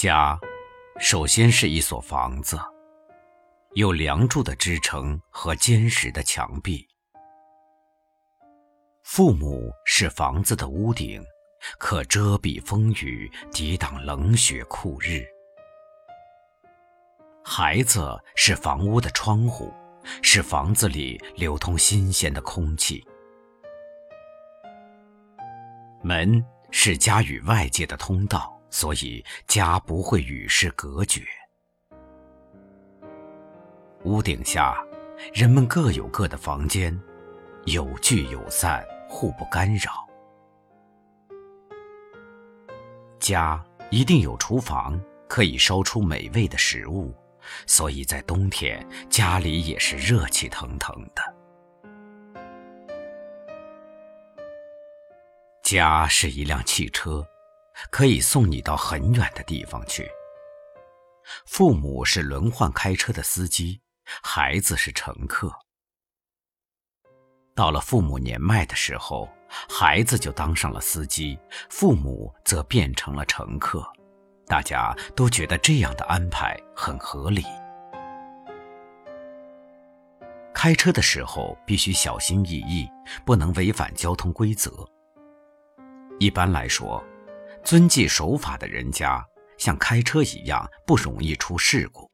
家，首先是一所房子，有梁柱的支撑和坚实的墙壁。父母是房子的屋顶，可遮蔽风雨，抵挡冷雪酷日。孩子是房屋的窗户，使房子里流通新鲜的空气。门是家与外界的通道。所以，家不会与世隔绝。屋顶下，人们各有各的房间，有聚有散，互不干扰。家一定有厨房，可以烧出美味的食物，所以在冬天，家里也是热气腾腾的。家是一辆汽车。可以送你到很远的地方去。父母是轮换开车的司机，孩子是乘客。到了父母年迈的时候，孩子就当上了司机，父母则变成了乘客。大家都觉得这样的安排很合理。开车的时候必须小心翼翼，不能违反交通规则。一般来说。遵纪守法的人家，像开车一样不容易出事故。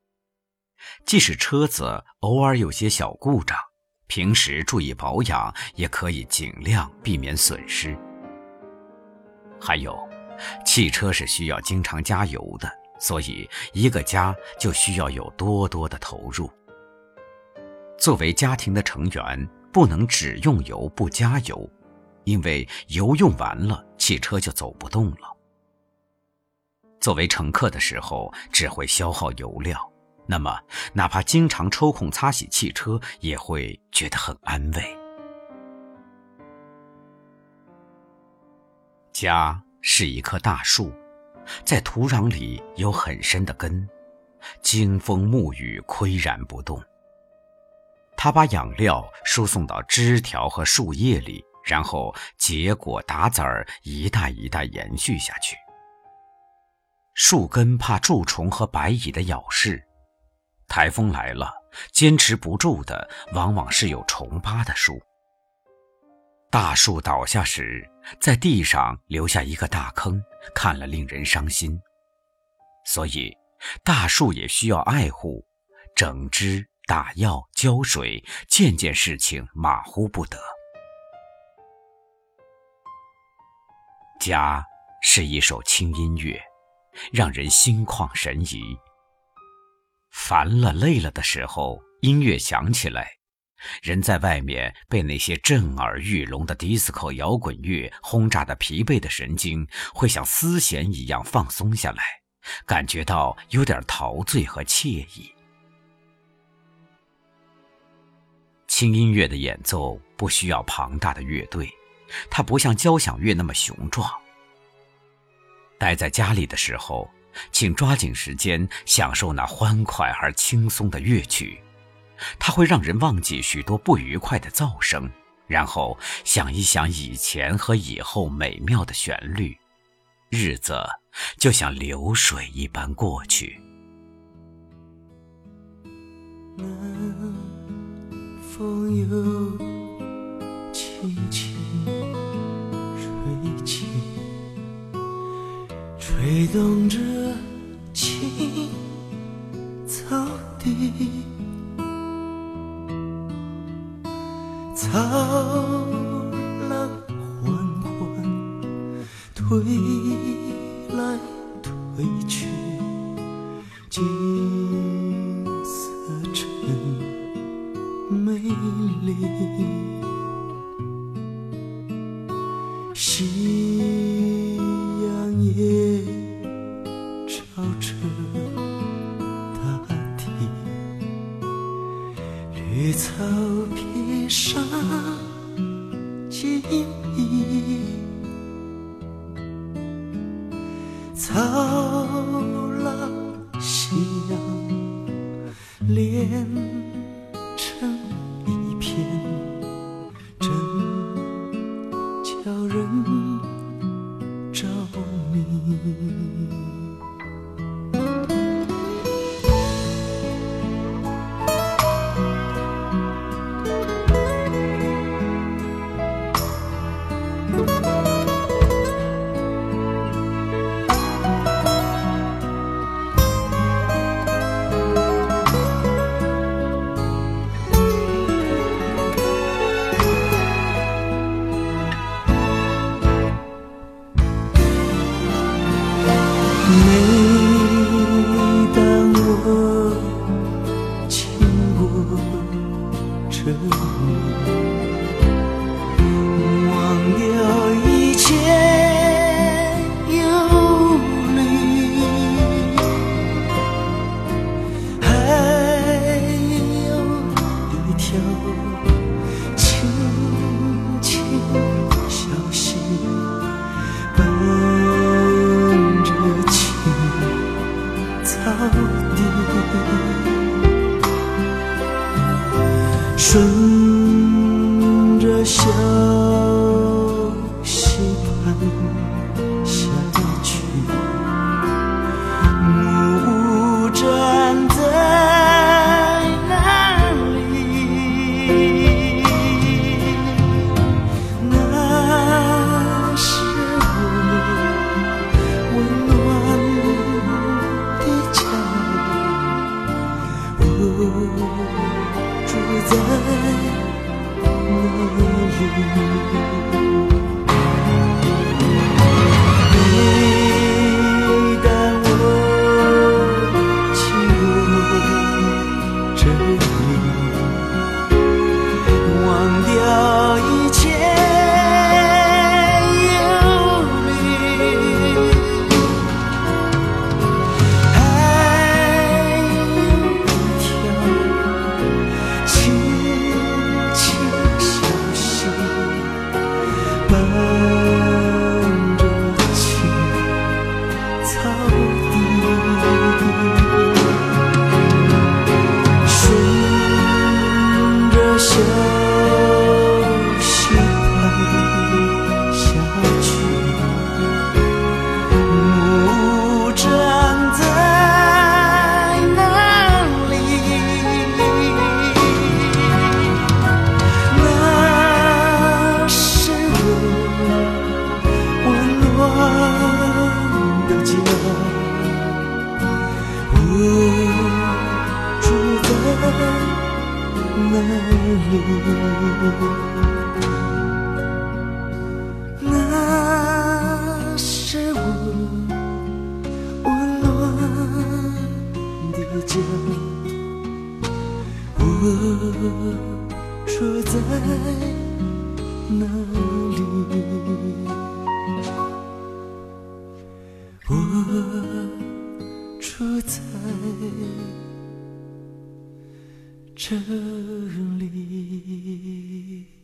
即使车子偶尔有些小故障，平时注意保养，也可以尽量避免损失。还有，汽车是需要经常加油的，所以一个家就需要有多多的投入。作为家庭的成员，不能只用油不加油，因为油用完了，汽车就走不动了。作为乘客的时候，只会消耗油料，那么哪怕经常抽空擦洗汽车，也会觉得很安慰。家是一棵大树，在土壤里有很深的根，经风沐雨，岿然不动。它把养料输送到枝条和树叶里，然后结果打籽儿，一代一代延续下去。树根怕蛀虫和白蚁的咬噬，台风来了，坚持不住的往往是有虫疤的树。大树倒下时，在地上留下一个大坑，看了令人伤心。所以，大树也需要爱护，整枝、打药、浇水，件件事情马虎不得。家是一首轻音乐。让人心旷神怡。烦了、累了的时候，音乐响起来，人在外面被那些震耳欲聋的迪斯科摇滚乐轰炸的疲惫的神经，会像丝弦一样放松下来，感觉到有点陶醉和惬意。轻音乐的演奏不需要庞大的乐队，它不像交响乐那么雄壮。待在家里的时候，请抓紧时间享受那欢快而轻松的乐曲，它会让人忘记许多不愉快的噪声，然后想一想以前和以后美妙的旋律，日子就像流水一般过去。南风又轻轻吹动着青草地，披上金衣，草浪夕阳连成一片，真叫人着迷。的你 you. 那里那是我温暖的家。我住在哪里我住在这里。